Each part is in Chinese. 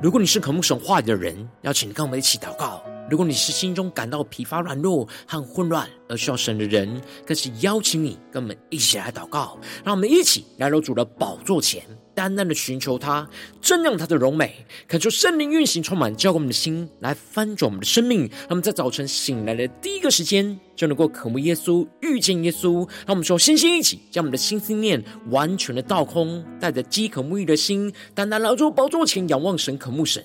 如果你是渴慕神话语的人，邀请你跟我们一起祷告；如果你是心中感到疲乏、软弱和混乱而需要神的人，更是邀请你跟我们一起来祷告。让我们一起来到主的宝座前，单单的寻求他，瞻仰他的荣美，恳求圣灵运行，充满浇灌我们的心，来翻转我们的生命。让我们在早晨醒来的第一个时间，就能够渴慕耶稣、遇见耶稣。让我们说，先先一起将我们的心思念完全的倒空，带着饥渴沐浴的心，单单来到宝座前仰望神。渴慕神，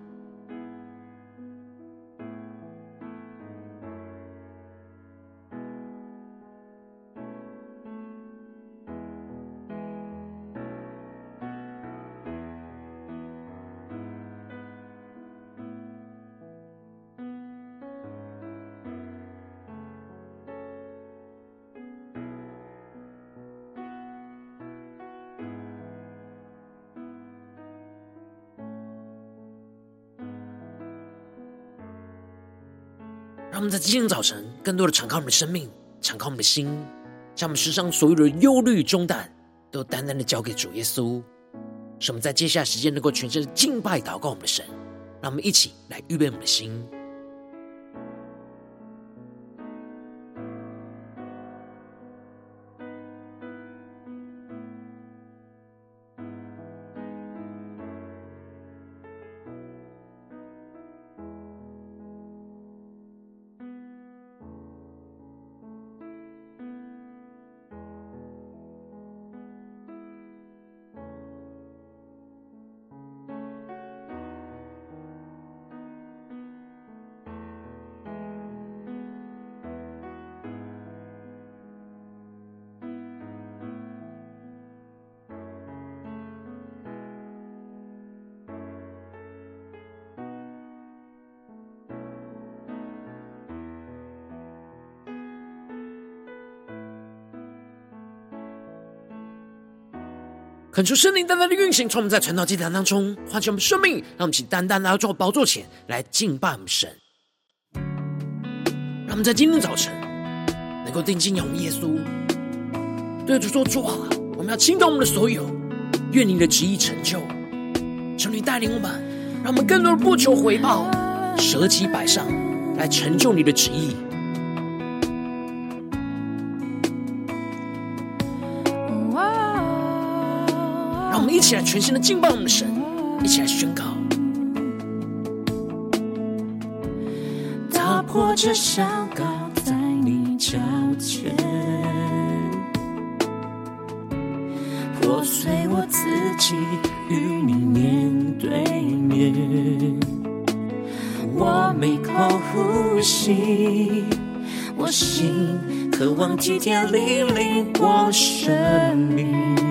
让我们在今天早晨，更多的敞开我们的生命，敞开我们的心，将我们身上所有的忧虑重担，都单单的交给主耶稣。使我们在接下来时间，能够全身的敬拜祷告我们的神。让我们一起来预备我们的心。恳求圣灵单单的运行，从我们在传道祭坛当中唤起我们生命，让我们请单单来到主宝座前来敬拜我们神。让我们在今天早晨能够定睛仰望耶稣，对主说：“主啊，我们要倾倒我们的所有，愿你的旨意成就。求你带领我们，让我们更多的不求回报，舍己摆上，来成就你的旨意。”起来全新的敬拜我们的神，一起来宣告。打破这祷告在你脚前，破碎我自己与你面对面。我每口呼吸，我心渴望体贴你领我生命。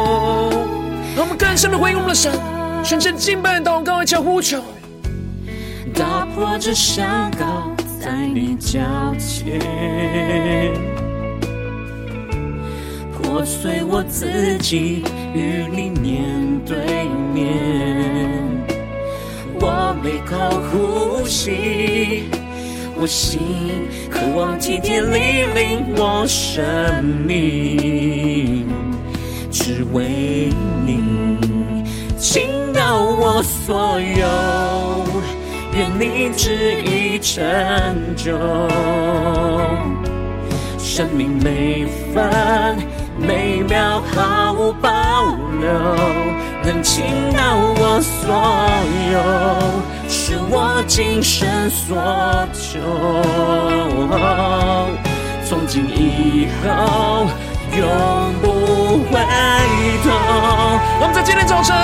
让我们更深的回应我们的神，全身敬拜、祷告、一起呼求，打破这祷告在你脚前，破碎我自己与你面对面，我每口呼吸。我心渴望体贴你领我生命，只为你倾倒我所有，愿你旨意成就。生命每分每秒毫无保留，能倾倒我所有。是我今生所求。从今以后，永不回头。我们在今天早晨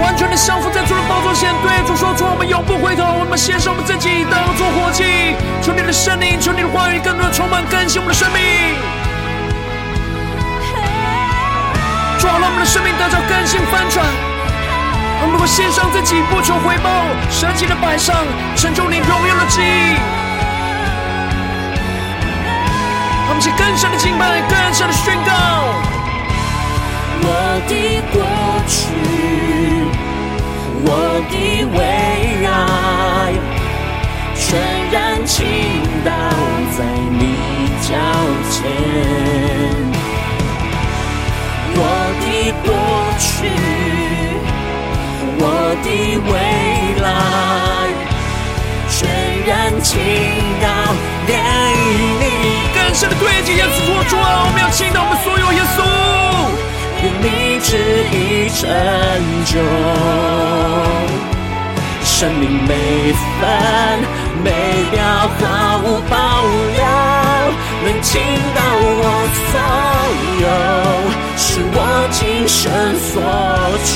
完全的降服在主的宝座前，对主说：主，我们永不回头。我们献上我们自己当作活祭，求你的圣灵，求你的话语更多的充满更新我们的生命。主啊，让我们的生命得到更新翻转。我们能够献上自己，不求回报，舍己的摆上，成就你荣耀的旨意。我们一起更深的敬拜，更深的宣告。我的过去，我的未来，全然倾倒在你脚前。我的过去，我的未来，全然倾倒给你。更深的对接耶稣：主啊，我们要倾倒我们所有耶稣，为你旨意成就，生命每分每秒毫无保留，能倾倒我所有，是我今生所求。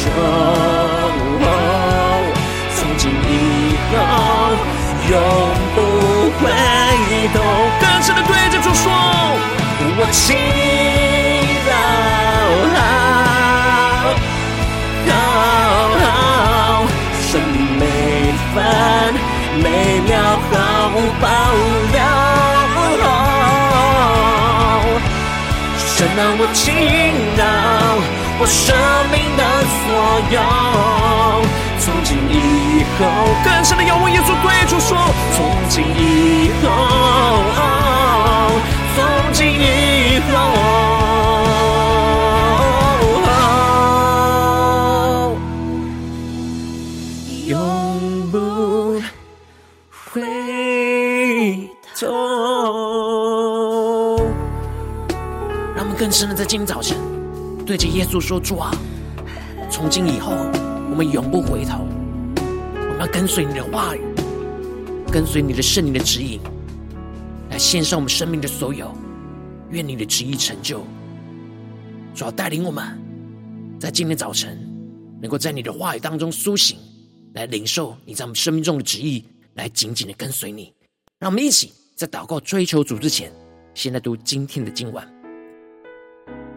从今以后，永不回头。更深的对着主说，我倾分每秒毫无保留，神啊，我倾倒我生命的所有，从今以后，更深的仰望耶稣对主说，从今以后。从今以后，让我们更深的在今天早晨，对着耶稣说：“主啊，从今以后，我们永不回头，我们要跟随你的话语，跟随你的圣灵的指引。”来献上我们生命的所有，愿你的旨意成就。主要带领我们，在今天早晨，能够在你的话语当中苏醒，来领受你在我们生命中的旨意，来紧紧的跟随你。让我们一起在祷告追求主之前，先来读今天的经文。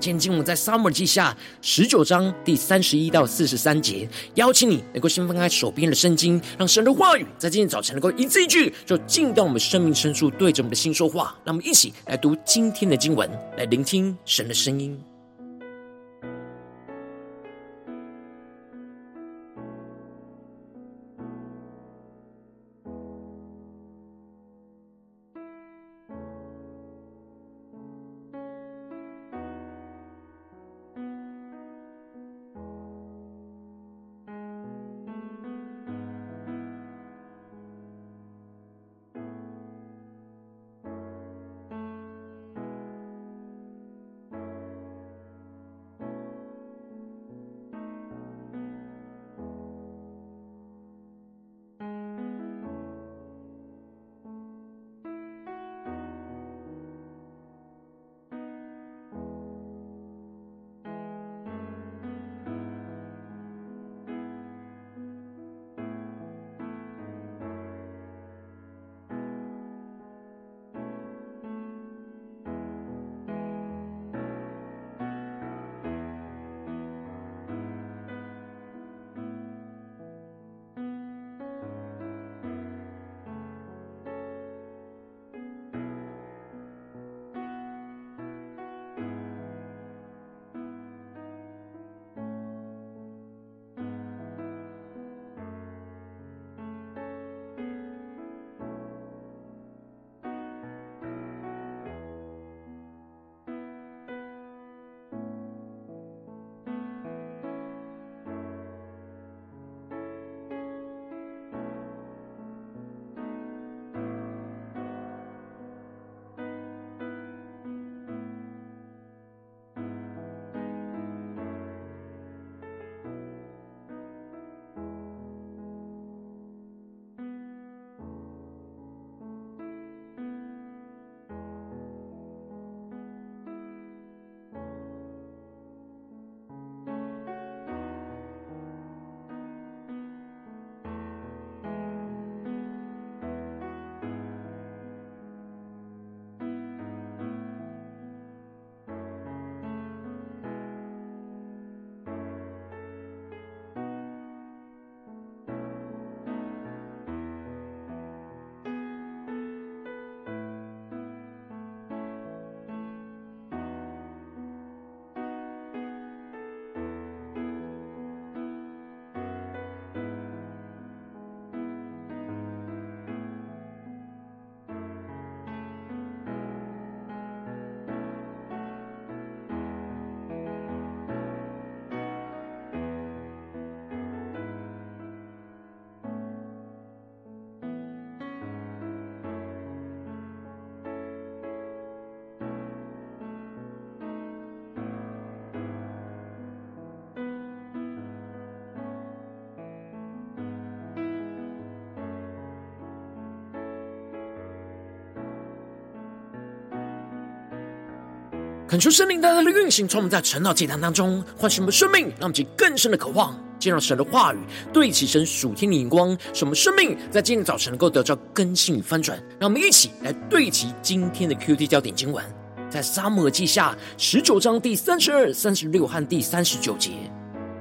今天我们在撒母耳记下十九章第三十一到四十三节，邀请你能够先翻开手边的圣经，让神的话语在今天早晨能够一字一句，就进到我们生命深处，对着我们的心说话。让我们一起来读今天的经文，来聆听神的声音。恳求圣灵大大的运行，从我们在晨祷祭坛当中唤醒我们生命，让我们更深的渴望见到神的话语，对齐神属天的眼光，使我们生命在今天早晨能够得到更新与翻转。让我们一起来对齐今天的 QT 焦点经文，在撒母耳记下十九章第三十二、三十六和第三十九节。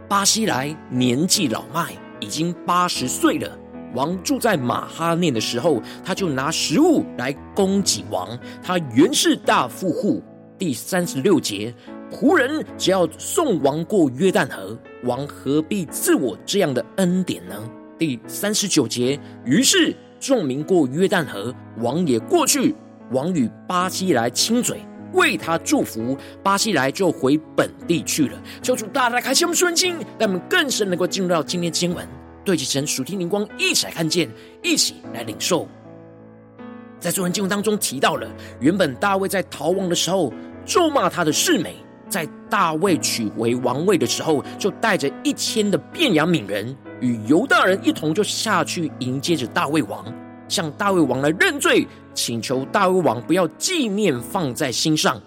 巴西莱年纪老迈，已经八十岁了。王住在马哈念的时候，他就拿食物来供给王。他原是大富户。第三十六节，仆人只要送王过约旦河，王何必赐我这样的恩典呢？第三十九节，于是众民过约旦河，王也过去。王与巴西来亲嘴，为他祝福，巴西来就回本地去了。求主大大开启我们顺经，让我们更深能够进入到今天经文，对齐神属天灵光，一起来看见，一起来领受。在昨天经文当中提到了，原本大卫在逃亡的时候。咒骂他的示美，在大卫取回王位的时候，就带着一千的便雅悯人与犹大人一同就下去迎接着大卫王，向大卫王来认罪，请求大卫王不要纪念放在心上。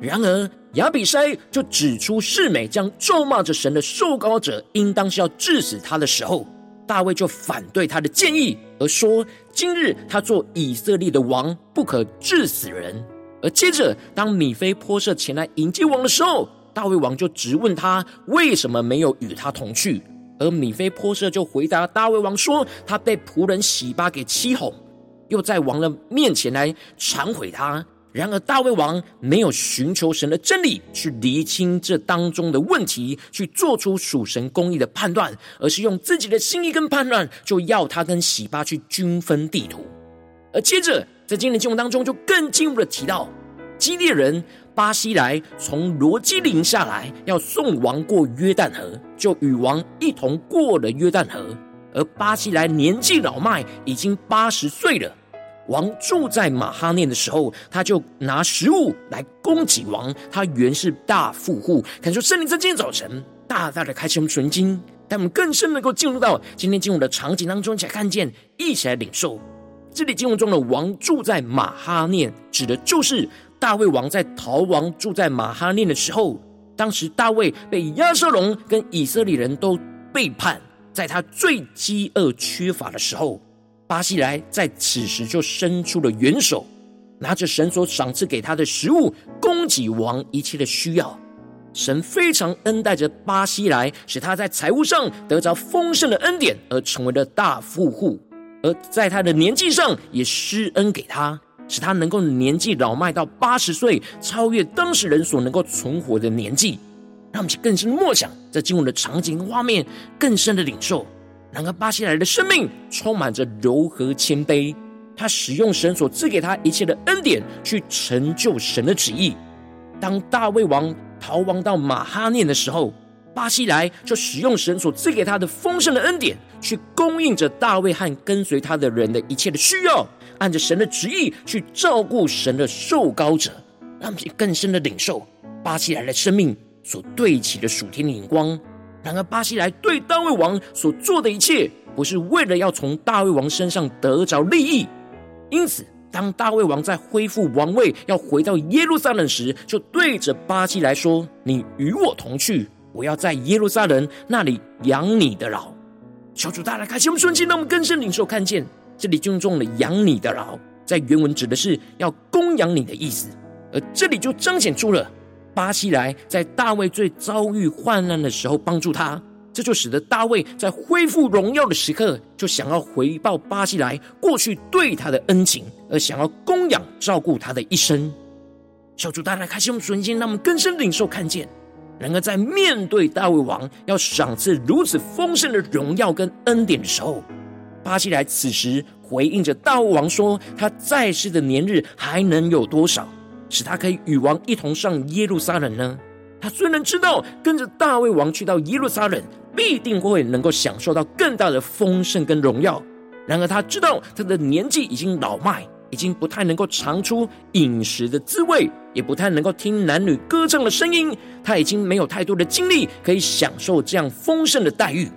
然而亚比筛就指出示美将咒骂着神的受膏者，应当是要治死他的时候，大卫就反对他的建议，而说：今日他做以色列的王，不可治死人。而接着，当米非波设前来迎接王的时候，大卫王就直问他为什么没有与他同去。而米非波设就回答大卫王说：“他被仆人洗巴给欺哄，又在王的面前来忏悔他。”然而大卫王没有寻求神的真理去厘清这当中的问题，去做出属神公义的判断，而是用自己的心意跟判断，就要他跟洗巴去均分地图。而接着，在今天的经文当中，就更进一步的提到，基列人巴西莱从罗基林下来，要送王过约旦河，就与王一同过了约旦河。而巴西莱年纪老迈，已经八十岁了。王住在马哈念的时候，他就拿食物来供给王。他原是大富户。感受圣灵在今天早晨大大的开启我们纯经，让我们更深能够进入到今天经文的场景当中，才看见，一起来领受。这里经文中的王住在马哈念，指的就是大卫王在逃亡住在马哈念的时候，当时大卫被押沙龙跟以色列人都背叛，在他最饥饿缺乏的时候，巴西莱在此时就伸出了援手，拿着神所赏赐给他的食物，供给王一切的需要。神非常恩待着巴西莱，使他在财务上得着丰盛的恩典，而成为了大富户。而在他的年纪上也施恩给他，使他能够年纪老迈到八十岁，超越当时人所能够存活的年纪。让我们更深的默想，在经文的场景画面，更深的领受。然而巴西莱的生命充满着柔和谦卑，他使用神所赐给他一切的恩典，去成就神的旨意。当大卫王逃亡到马哈念的时候，巴西莱就使用神所赐给他的丰盛的恩典，去供应着大卫和跟随他的人的一切的需要，按着神的旨意去照顾神的受膏者，让我们更深的领受巴西莱的生命所对齐的属天的眼光。然而，巴西莱对大卫王所做的一切，不是为了要从大卫王身上得着利益。因此，当大卫王在恢复王位，要回到耶路撒冷时，就对着巴西莱说：“你与我同去。”我要在耶路撒冷那里养你的老，小主大大开启我们顺境，让我们更深领受看见这里就中了养你的老，在原文指的是要供养你的意思，而这里就彰显出了巴西莱在大卫最遭遇患难的时候帮助他，这就使得大卫在恢复荣耀的时刻，就想要回报巴西莱过去对他的恩情，而想要供养照顾他的一生。小主大大开启我们顺境，让我们更深领受看见。然而，在面对大卫王要赏赐如此丰盛的荣耀跟恩典的时候，巴西莱此时回应着大卫王说：“他在世的年日还能有多少，使他可以与王一同上耶路撒冷呢？”他虽然知道跟着大卫王去到耶路撒冷，必定会能够享受到更大的丰盛跟荣耀，然而他知道他的年纪已经老迈。已经不太能够尝出饮食的滋味，也不太能够听男女歌唱的声音。他已经没有太多的精力可以享受这样丰盛的待遇，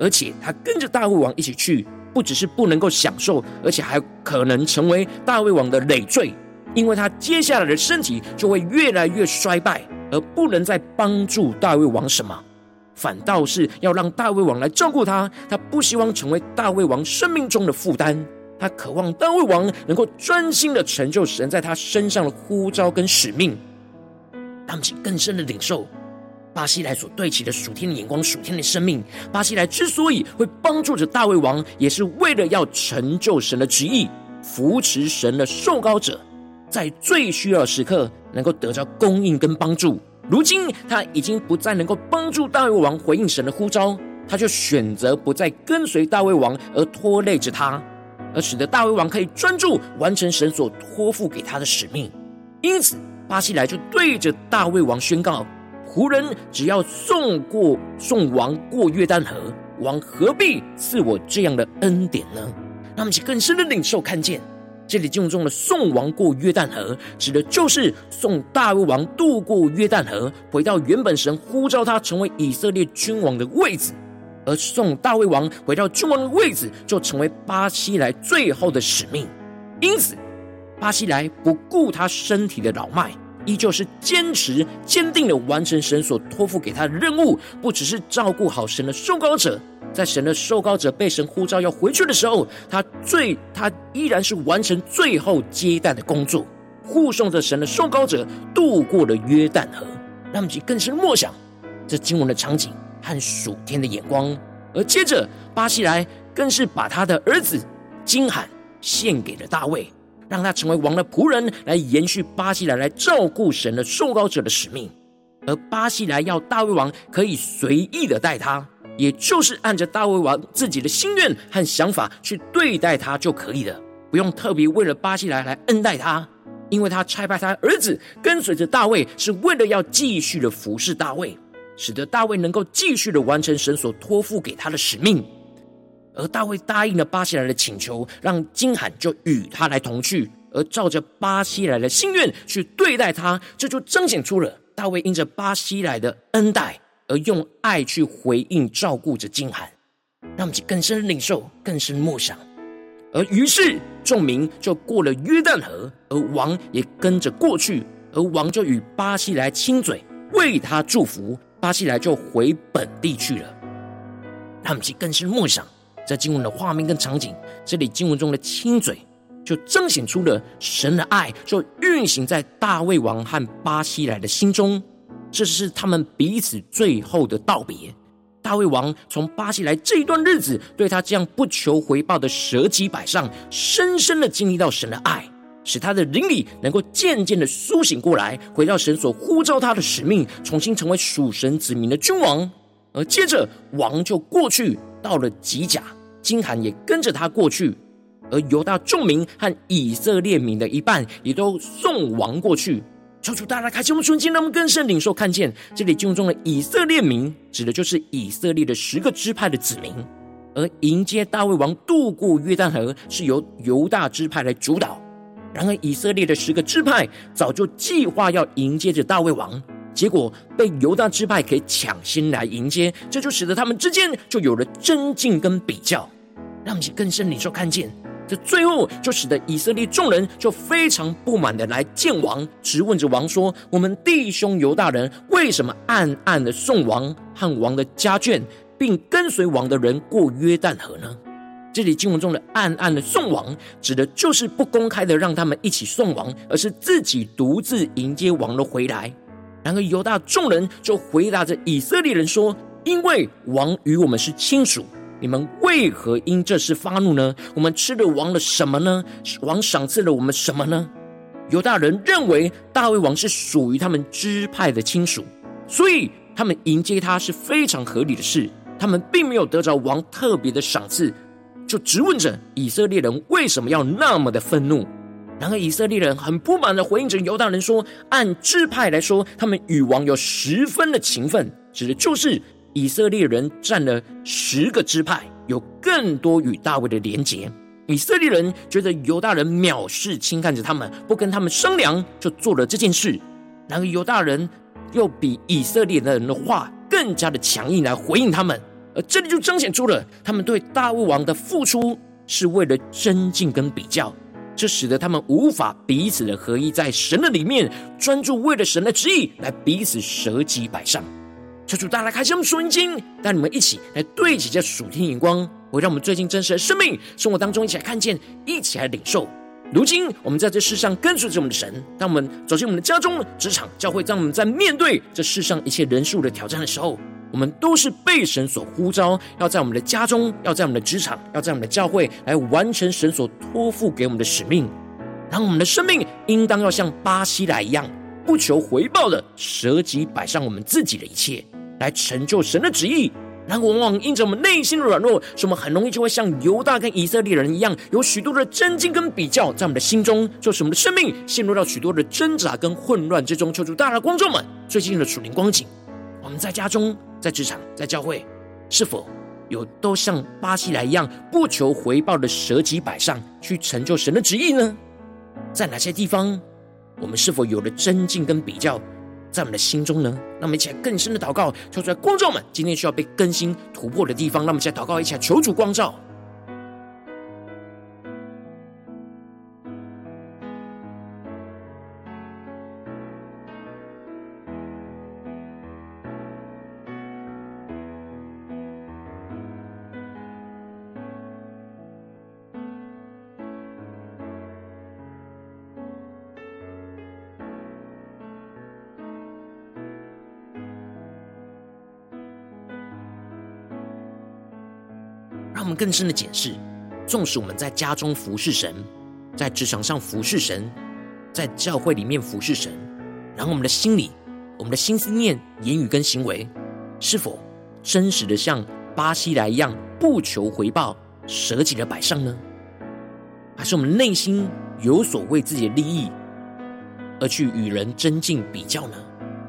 而且他跟着大卫王一起去，不只是不能够享受，而且还可能成为大卫王的累赘。因为他接下来的身体就会越来越衰败，而不能再帮助大卫王什么，反倒是要让大卫王来照顾他。他不希望成为大卫王生命中的负担，他渴望大卫王能够专心的成就神在他身上的呼召跟使命。他们更深的领受巴西莱所对齐的属天的眼光、属天的生命。巴西莱之所以会帮助着大卫王，也是为了要成就神的旨意，扶持神的受膏者。在最需要的时刻，能够得到供应跟帮助。如今他已经不再能够帮助大卫王回应神的呼召，他就选择不再跟随大卫王，而拖累着他，而使得大卫王可以专注完成神所托付给他的使命。因此，巴西莱就对着大卫王宣告：仆人只要送过送王过约旦河，王何必赐我这样的恩典呢？让我们去更深的领受看见。这里经文中的送王过约旦河，指的就是送大卫王渡过约旦河，回到原本神呼召他成为以色列君王的位置；而送大卫王回到君王的位置，就成为巴西莱最后的使命。因此，巴西莱不顾他身体的老迈，依旧是坚持坚定的完成神所托付给他的任务，不只是照顾好神的受膏者。在神的受膏者被神呼召要回去的时候，他最他依然是完成最后接待的工作，护送着神的受膏者渡过了约旦河。让我们更深默想这经文的场景和属天的眼光。而接着巴西莱更是把他的儿子金罕献给了大卫，让他成为王的仆人，来延续巴西莱来照顾神的受膏者的使命。而巴西莱要大卫王可以随意的待他。也就是按着大卫王自己的心愿和想法去对待他就可以了，不用特别为了巴西莱来恩待他，因为他差派他儿子跟随着大卫，是为了要继续的服侍大卫，使得大卫能够继续的完成神所托付给他的使命。而大卫答应了巴西莱的请求，让金罕就与他来同去，而照着巴西莱的心愿去对待他，这就彰显出了大卫因着巴西莱的恩待。而用爱去回应、照顾着金罕，让我们更深领受、更深默想。而于是众民就过了约旦河，而王也跟着过去，而王就与巴西莱亲嘴，为他祝福。巴西莱就回本地去了。让我们更深默想，在经文的画面跟场景，这里经文中的亲嘴，就彰显出了神的爱，就运行在大卫王和巴西莱的心中。这是他们彼此最后的道别。大卫王从巴西莱这一段日子，对他这样不求回报的舍己摆上，深深的经历到神的爱，使他的灵里能够渐渐的苏醒过来，回到神所呼召他的使命，重新成为属神子民的君王。而接着王就过去到了吉甲，金罕也跟着他过去，而犹大众民和以色列民的一半也都送王过去。求主大大开启我们的心，让我们更深领受看见，这里经文中的以色列民，指的就是以色列的十个支派的子民；而迎接大卫王渡过约旦河，是由犹大支派来主导。然而，以色列的十个支派早就计划要迎接着大卫王，结果被犹大支派可以抢先来迎接，这就使得他们之间就有了争竞跟比较。让我们更深领受看见。这最后就使得以色列众人就非常不满的来见王，质问着王说：“我们弟兄犹大人为什么暗暗的送王和王的家眷，并跟随王的人过约旦河呢？”这里经文中的暗暗的送王，指的就是不公开的让他们一起送王，而是自己独自迎接王的回来。然而犹大众人就回答着以色列人说：“因为王与我们是亲属。”你们为何因这事发怒呢？我们吃了王的什么呢？王赏赐了我们什么呢？犹大人认为大卫王是属于他们支派的亲属，所以他们迎接他是非常合理的事。他们并没有得着王特别的赏赐，就质问着以色列人为什么要那么的愤怒。然而以色列人很不满的回应着犹大人说：按支派来说，他们与王有十分的情分，指的就是。以色列人占了十个支派，有更多与大卫的连结。以色列人觉得犹大人藐视、轻看着他们，不跟他们商量，就做了这件事。然而犹大人又比以色列的人的话更加的强硬来回应他们，而这里就彰显出了他们对大卫王的付出是为了增进跟比较，这使得他们无法彼此的合一，在神的里面专注，为了神的旨意来彼此舍己摆上。求主大家来开箱我们属灵经，带你们一起来对齐这属天眼光，会让我们最近真实的生命生活当中一起来看见，一起来领受。如今我们在这世上跟随着我们的神，当我们走进我们的家中、职场、教会，当我们在面对这世上一切人数的挑战的时候，我们都是被神所呼召，要在我们的家中，要在我们的职场，要在我们的教会来完成神所托付给我们的使命。然后我们的生命应当要像巴西莱一样，不求回报的舍己摆上我们自己的一切，来成就神的旨意。然后往往因着我们内心的软弱，使我们很容易就会像犹大跟以色列人一样，有许多的争竞跟比较在我们的心中，就使我们的生命陷入到许多的挣扎跟混乱之中。求主大大观众们，最近的属灵光景，我们在家中。在职场，在教会，是否有都像巴西莱一样不求回报的舍己摆上，去成就神的旨意呢？在哪些地方，我们是否有了增进跟比较，在我们的心中呢？那我们一起来更深的祷告，求出来，观众们今天需要被更新突破的地方，那我们一起来祷告，一下求主光照。更深的检视，纵使我们在家中服侍神，在职场上服侍神，在教会里面服侍神，然后我们的心里、我们的心思念、言语跟行为，是否真实的像巴西莱一样不求回报、舍己的摆上呢？还是我们内心有所为自己的利益而去与人争竞比较呢？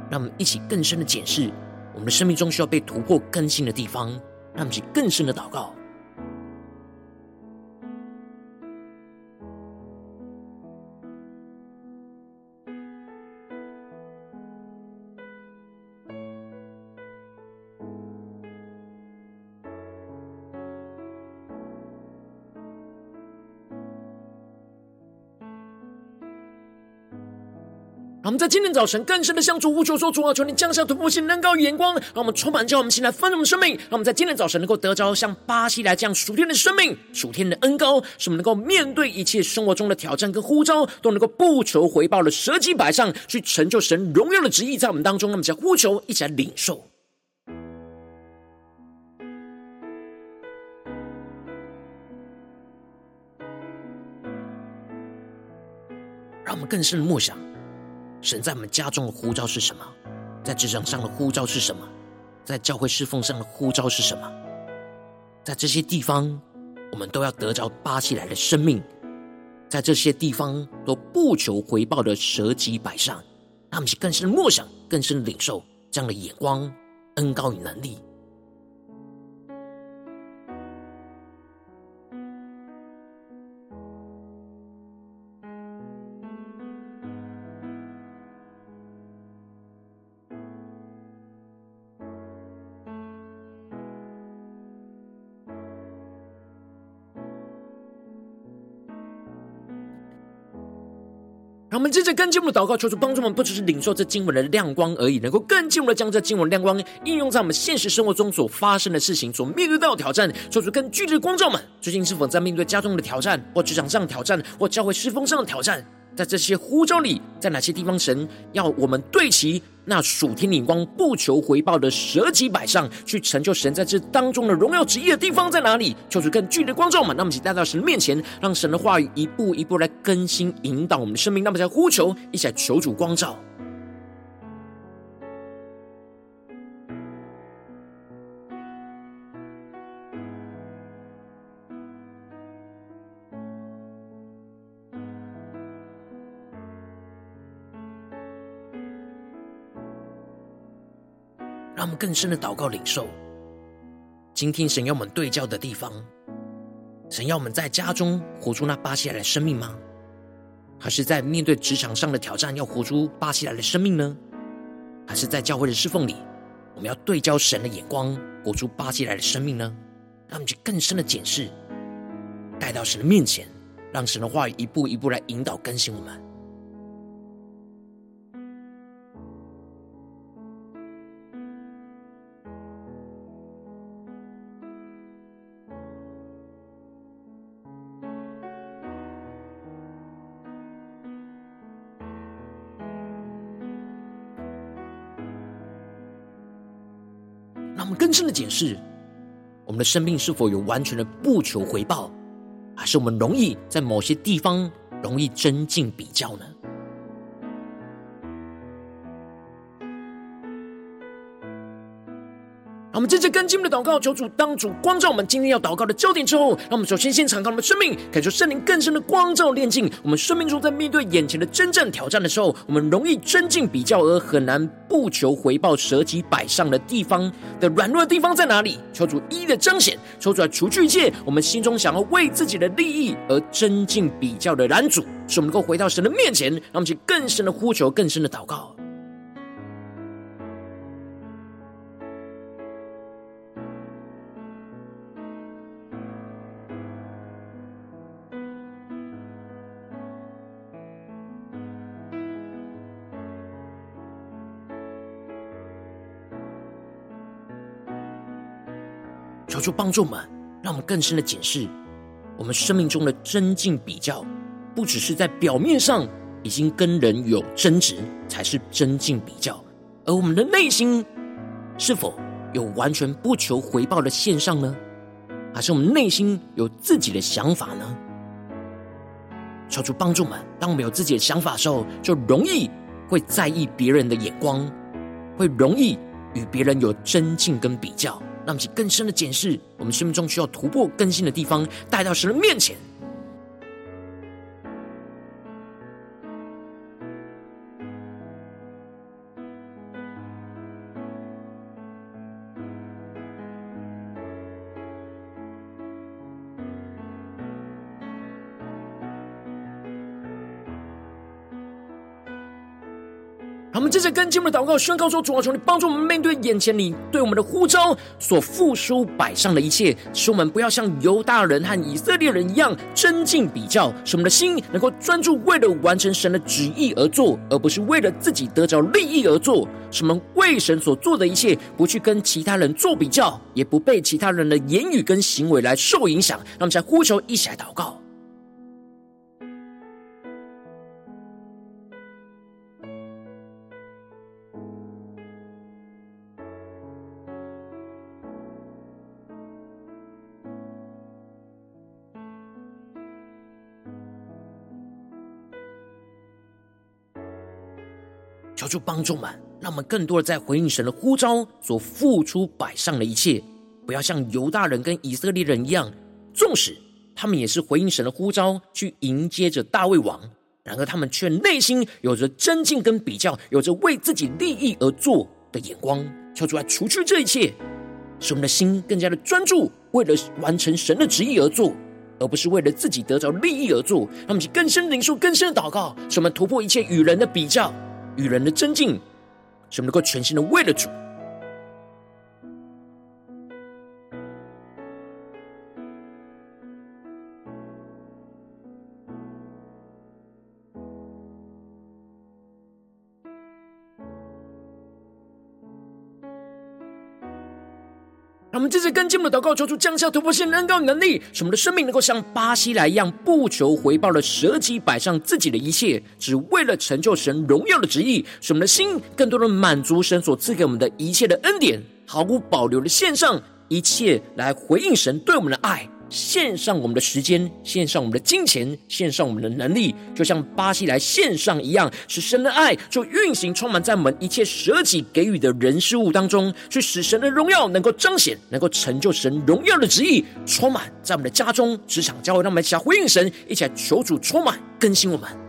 让我们一起更深的检视我们的生命中需要被突破更新的地方，让我们一起更深的祷告。我们在今天早晨更深的向主呼求说：“主啊，求你降下突破性、能高眼光，让我们充满叫我们心来分我们生命。让我们在今天早晨能够得着像巴西来这样属天的生命、属天的恩膏，使我们能够面对一切生活中的挑战跟呼召，都能够不求回报的舍己摆上，去成就神荣耀的旨意在我们当中。那么，在呼求，一起来领受，让我们更深的默想。”神在我们家中的呼召是什么？在职场上的呼召是什么？在教会侍奉上的呼召是什么？在这些地方，我们都要得着巴西来的生命，在这些地方都不求回报的舍己摆上，他们是更深的默想，更深的领受这样的眼光、恩高与能力。让我们接着更进一步的祷告，求主帮助我们，不只是领受这经文的亮光而已，能够更进一步的将这经文的亮光应用在我们现实生活中所发生的事情、所面对到的挑战。求主更具体的光照们，最近是否在面对家中的挑战，或职场上的挑战，或教会师风上的挑战？在这些呼召里，在哪些地方，神要我们对齐那属天领光，不求回报的舍己摆上，去成就神在这当中的荣耀旨意的地方在哪里？求主更具体的光照嘛，那么，请带到神面前，让神的话语一步一步来更新引导我们的生命。那么，在呼求，一起来求主光照。更深的祷告领受，今天神要我们对焦的地方，神要我们在家中活出那巴西莱的生命吗？还是在面对职场上的挑战，要活出巴西莱的生命呢？还是在教会的侍奉里，我们要对焦神的眼光，活出巴西莱的生命呢？让我们去更深的检视，带到神的面前，让神的话语一步一步来引导更新我们。深的解释，我们的生命是否有完全的不求回报，还是我们容易在某些地方容易增进比较呢？我们接着跟进我们的祷告，求主当主光照我们今天要祷告的焦点之后，让我们首先先敞开我们的生命，感受圣灵更深的光照炼净。我们生命中在面对眼前的真正挑战的时候，我们容易争竞比较，而很难不求回报、舍己摆上的地方的软弱的地方在哪里？求主一一的彰显，求主来除去一切我们心中想要为自己的利益而争竞比较的拦阻，使我们能够回到神的面前，让我们去更深的呼求、更深的祷告。求主帮助我们，让我们更深的检视我们生命中的争竞比较，不只是在表面上已经跟人有争执才是争竞比较，而我们的内心是否有完全不求回报的献上呢？还是我们内心有自己的想法呢？求主帮助们，当我们有自己的想法的时候，就容易会在意别人的眼光，会容易与别人有争竞跟比较。让我们去更深的检视我们生命中需要突破更新的地方，带到神的面前。接着跟进我们的祷告，宣告说：主啊，求你帮助我们面对眼前你对我们的呼召所付出摆上的一切，使我们不要像犹大人和以色列人一样争竞比较，使我们的心能够专注为了完成神的旨意而做，而不是为了自己得着利益而做。使我们为神所做的一切，不去跟其他人做比较，也不被其他人的言语跟行为来受影响。让我们再呼求，一起来祷告。求主帮助们，让我们更多的在回应神的呼召所付出摆上的一切，不要像犹大人跟以色列人一样，纵使他们也是回应神的呼召去迎接着大卫王，然而他们却内心有着尊敬跟比较，有着为自己利益而做的眼光。求主来除去这一切，使我们的心更加的专注，为了完成神的旨意而做，而不是为了自己得着利益而做。让我们去更深的领受、更深的祷告，使我们突破一切与人的比较。与人的尊敬，使我们能够全心的为了主。们接着跟进我们的祷告，求主降下突破性的恩膏与能力，使我们的生命能够像巴西来一样，不求回报的舍己摆上自己的一切，只为了成就神荣耀的旨意。使我们的心更多的满足神所赐给我们的一切的恩典，毫无保留的献上一切来回应神对我们的爱。献上我们的时间，献上我们的金钱，献上我们的能力，就像巴西来献上一样，使神的爱就运行充满在我们一切舍己给予的人事物当中，去使神的荣耀能够彰显，能够成就神荣耀的旨意，充满在我们的家中、职场、教会，让我们一起来回应神，一起来求主充满更新我们。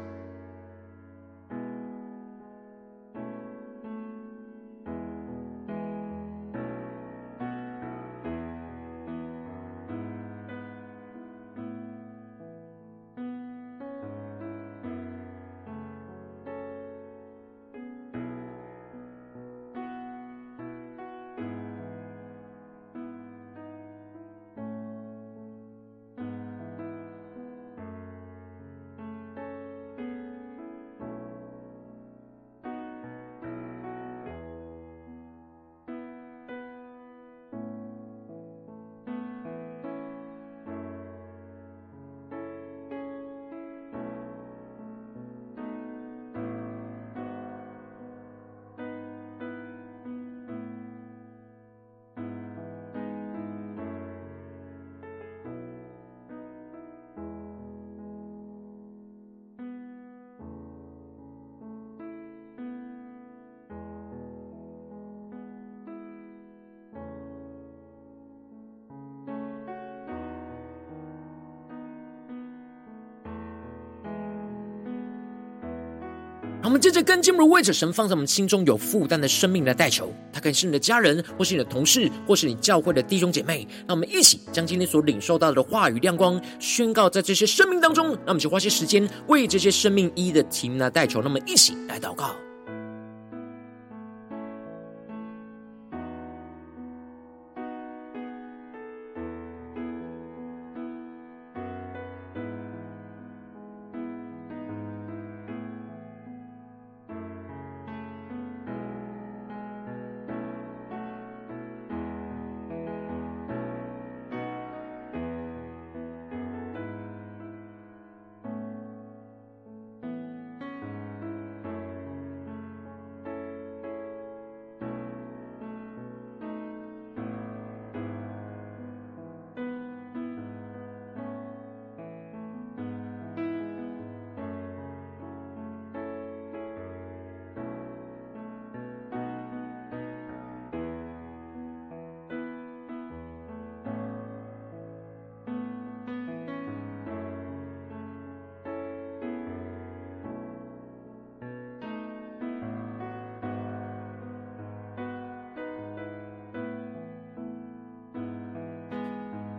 我们接着跟进入为着神放在我们心中有负担的生命来代求，他可能是你的家人，或是你的同事，或是你教会的弟兄姐妹。让我们一起将今天所领受到的话语亮光宣告在这些生命当中。那我们就花些时间为这些生命一的提名来代求。那么一起来祷告。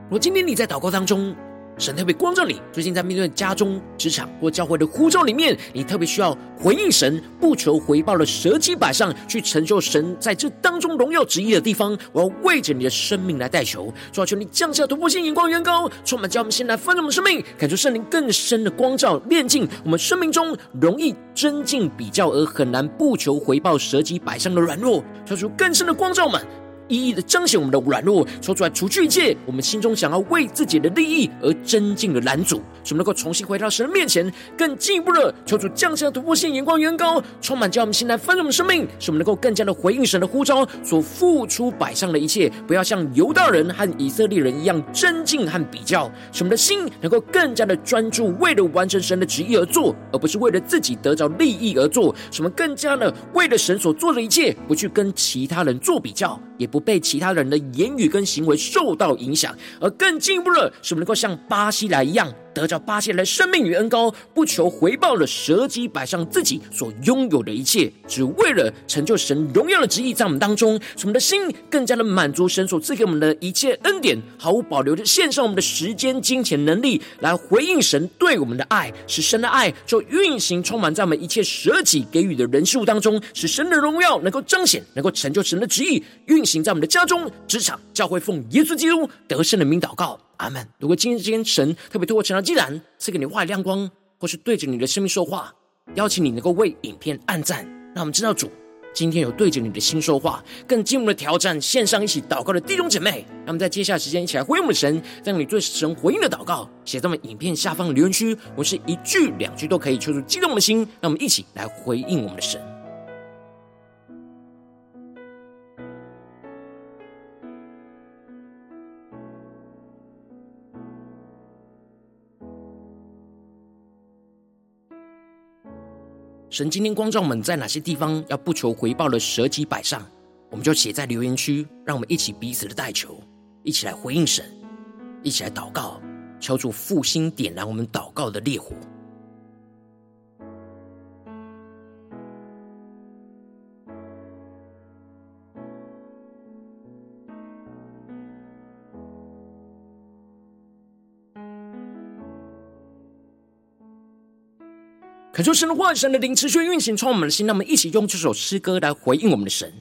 如今天你在祷告当中，神特别光照你，最近在面对家中、职场或教会的呼召里面，你特别需要回应神，不求回报的舍己摆上，去成就神在这当中荣耀旨意的地方。我要为着你的生命来代求，主啊，求你降下突破性眼光，远高，充满叫我们先来翻转我们生命，感受圣灵更深的光照，炼净我们生命中容易增进比较而很难不求回报舍己摆上的软弱，求出更深的光照们。一一的彰显我们的软弱，说出来除去一切我们心中想要为自己的利益而尊敬的拦阻，使我们能够重新回到神的面前，更进一步的求主降下突破性眼光，远高，充满将我们心来翻转我们生命，使我们能够更加的回应神的呼召，所付出摆上的一切，不要像犹大人和以色列人一样尊敬和比较，使我们的心能够更加的专注，为了完成神的旨意而做，而不是为了自己得着利益而做，使我们更加的为了神所做的一切，不去跟其他人做比较，也不。不被其他人的言语跟行为受到影响，而更进一步的是，我们能够像巴西来一样。得着巴西莱生命与恩膏，不求回报的舍己摆上自己所拥有的一切，只为了成就神荣耀的旨意在我们当中，使我们的心更加的满足神所赐给我们的一切恩典，毫无保留的献上我们的时间、金钱、能力来回应神对我们的爱，使神的爱就运行充满在我们一切舍己给予的人事物当中，使神的荣耀能够彰显，能够成就神的旨意，运行在我们的家中、职场、教会，奉耶稣基督得胜的名祷告。阿门。如果今天之间神特别透过晨祷祭坛赐给你话语亮光，或是对着你的生命说话，邀请你能够为影片按赞，让我们知道主今天有对着你的心说话，更进一步的挑战线上一起祷告的弟兄姐妹。让我们在接下来时间一起来回应我们的神，让你对神回应的祷告写在我们影片下方的留言区，我是一句两句都可以，求出激动的心。让我们一起来回应我们的神。神今天光照我们在哪些地方要不求回报的舍己摆上，我们就写在留言区，让我们一起彼此的代求，一起来回应神，一起来祷告，求主复兴点燃我们祷告的烈火。恳求神的话语，神的灵持续运行，充满我们的心。让我们一起用这首诗歌来回应我们的神，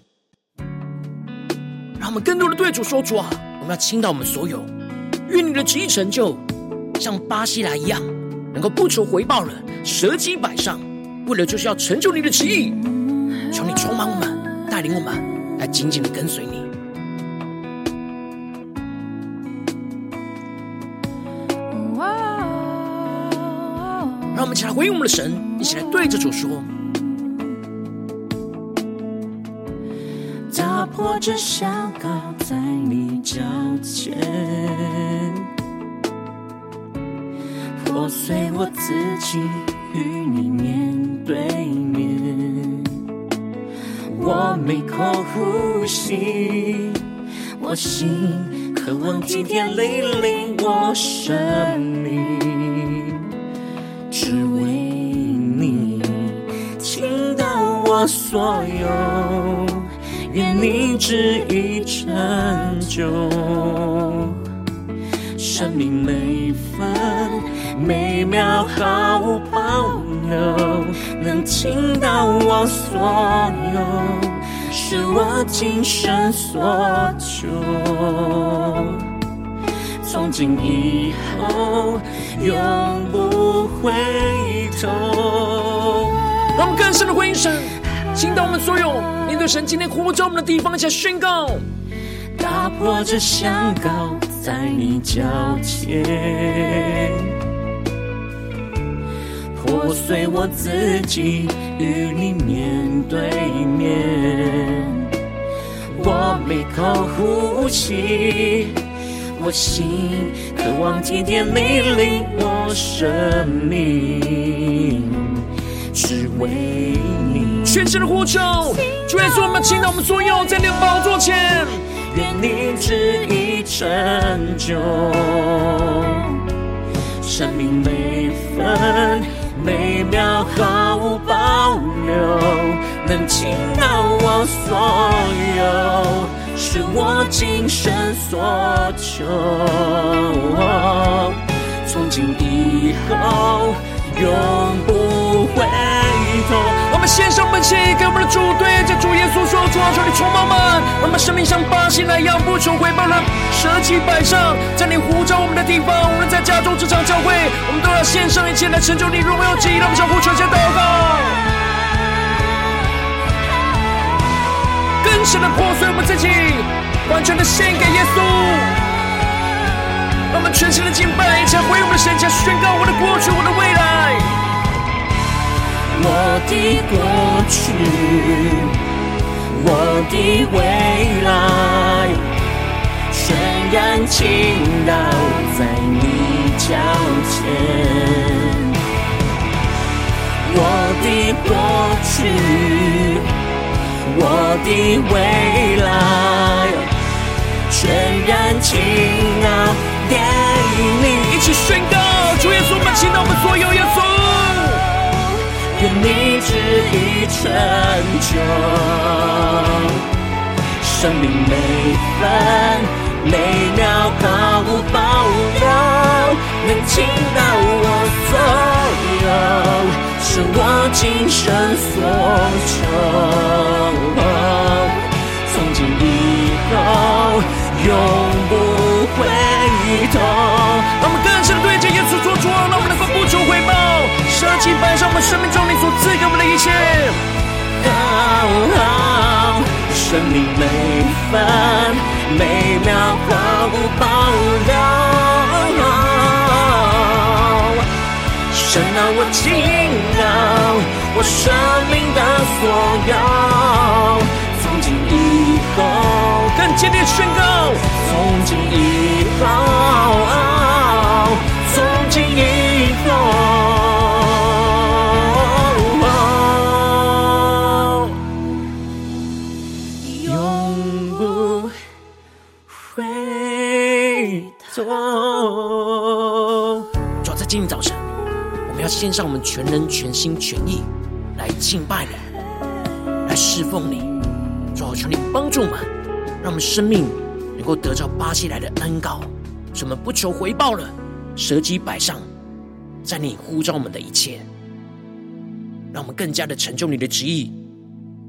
让我们更多的对主说：“主啊，我们要倾倒我们所有，愿你的旨意成就，像巴西莱一样，能够不求回报的舍己摆上，为了就是要成就你的旨意。求你充满我们，带领我们来紧紧的跟随你。”我们一起来回应我们的神，一起来对着主说：打破这小高在你脚前，破碎我自己与你面对面。我每口呼吸，我心渴望今天莅临我生命。我所有，愿你旨意成就。生命每分每秒毫无保留，能倾倒我所有，是我今生所求。从今以后，永不回头。让我们更深的回应神，倾倒我们所有，面对神今天呼召我们的地方，下宣告，打破这香膏在你脚前，破碎我自己与你面对面，我每口呼吸。我心渴望体贴你领我生命，只为你全身的呼求，主耶稣，我们倾倒我们所有，在你的宝座前，愿你旨意成就，生命每分每秒毫无保留，能倾倒我所有。是我今生所求，从今以后永不回头。们献上我们心，给我们的主，对着主耶稣说：主啊，求你充满我们，让我们生命像巴西那样不求回报的舍己摆上，在你呼召我们的地方，无论在家中、职场、教会，我们都要献上一切来成就你荣耀旨意。让我们相互传下祷告。更深的破碎我们自己，完全的献给耶稣。让我们全心的敬拜，一起回我们的神，将宣告我的过去，我的未来。我的过去，我的未来，全然倾倒在你脚前。我的过去。我的未来，全然倾倒给你。一起宣告，主耶稣，我们倾倒我们所有，耶稣，愿你旨意成就，生命每分每秒毫无保留，能倾倒我所有。是我今生所求，从今以后永不回头。让我们更深的对着耶稣说出，让我们能够不求回报，舍弃摆上我们生命中你所赐给我们的一切。Oh, oh, 生命每分每秒毫无保留。神啊，我倾倒我生命的所有，从今以后更坚定宣告，从今以后，从今以献上我们全人、全心、全意来敬拜你，来侍奉你。主啊，求你帮助我们，让我们生命能够得着巴西来的恩膏，使我们不求回报了，舍己摆上，在你呼召我们的一切，让我们更加的成就你的旨意，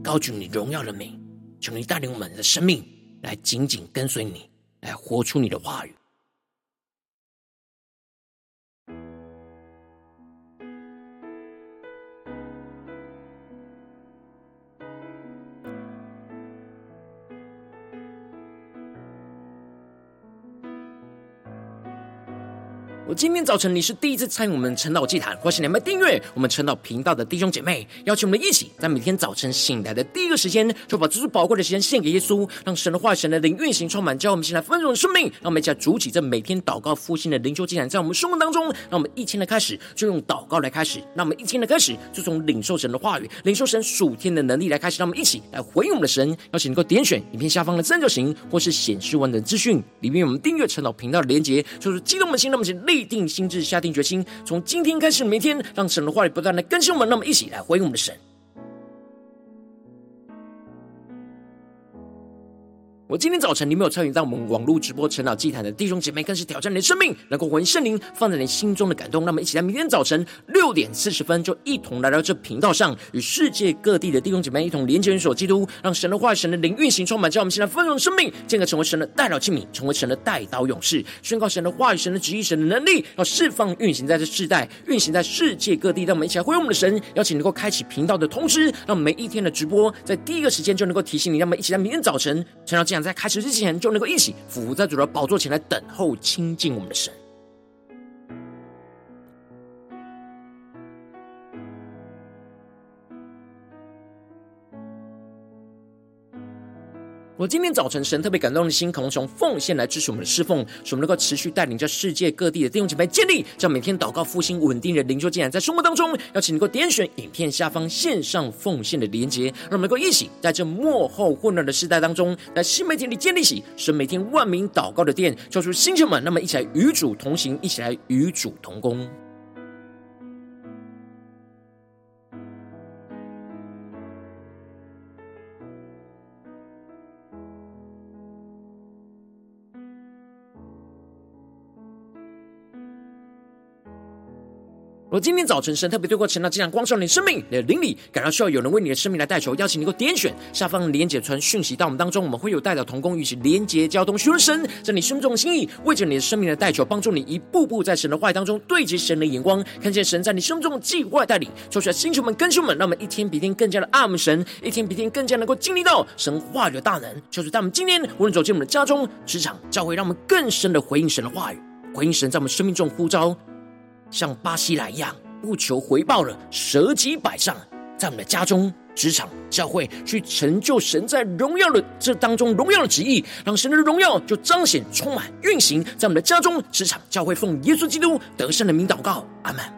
高举你荣耀的名。求你带领我们的生命来紧紧跟随你，来活出你的话语。我今天早晨你是第一次参与我们晨祷祭坛，或是你们订阅我们晨祷频道的弟兄姐妹，邀请我们一起在每天早晨醒来的第一个时间，就把这最宝贵的时间献给耶稣，让神的话语、神的灵运行充满，叫我们现在丰盛的生命。让我们一起来筑起这每天祷告复兴的灵修祭坛，在我们生活当中，让我们一天的开始就用祷告来开始，让我们一天的开始就从领受神的话语、领受神属天的能力来开始。让我们一起来回应我们的神，邀请能够点选影片下方的三角形，或是显示完整资讯里面有我们订阅晨祷频道的连结，就是激动的心，让我们一起立定心智，下定决心，从今天开始，每天让神的话语不断的更新我们。那么，一起来回应我们的神。我今天早晨，你没有参与到我们网络直播陈老祭坛的弟兄姐妹，更是挑战你的生命，能够回应圣灵放在你心中的感动。那么，一起在明天早晨六点四十分，就一同来到这频道上，与世界各地的弟兄姐妹一同连接、联锁基督，让神的话语、神的灵运行充满。叫我们现在丰盛生命，进而成为神的代祷器皿，成为神的代祷勇士，宣告神的话语、神的旨意、神的能力，要释放运行在这世代，运行在世界各地。让我们一起来回应我们的神，邀请能够开启频道的同时，让每一天的直播在第一个时间就能够提醒你。让我们一起在明天早晨，陈老祭在开始之前，就能够一起伏在主的宝座前来等候亲近我们的神。我今天早晨，神特别感动的心，可能从奉献来支持我们的侍奉，使我们能够持续带领着世界各地的弟兄姐妹建立，这样每天祷告复兴稳定的灵修进展，在生活当中，邀请你能够点选影片下方线上奉献的连结，让我们能够一起在这幕后混乱的时代当中，在新媒体里建立起神每天万名祷告的殿，叫出星球们，那么一起来与主同行，一起来与主同工。我今天早晨，神特别对过陈老这样光照你的生命，你的灵里感到需要有人为你的生命来代求，邀请你能够点选下方连结传讯息到我们当中，我们会有代表同工与其连结交通，询问神在你生命中的心意，为着你的生命的代求，帮助你一步步在神的话语当中对齐神的眼光，看见神在你生命中的计划带领，求出来星球们、跟兄们，让我们一天比一天更加的爱慕神，一天比一天更加能够经历到神话语的大能。就是在我们今天无论走进我们的家中、职场、教会，让我们更深的回应神的话语，回应神在我们生命中呼召，像巴西莱一样。不求回报了，舍己摆上，在我们的家中、职场、教会，去成就神在荣耀的这当中荣耀的旨意，让神的荣耀就彰显、充满、运行在我们的家中、职场、教会，奉耶稣基督得胜的名祷告，阿门。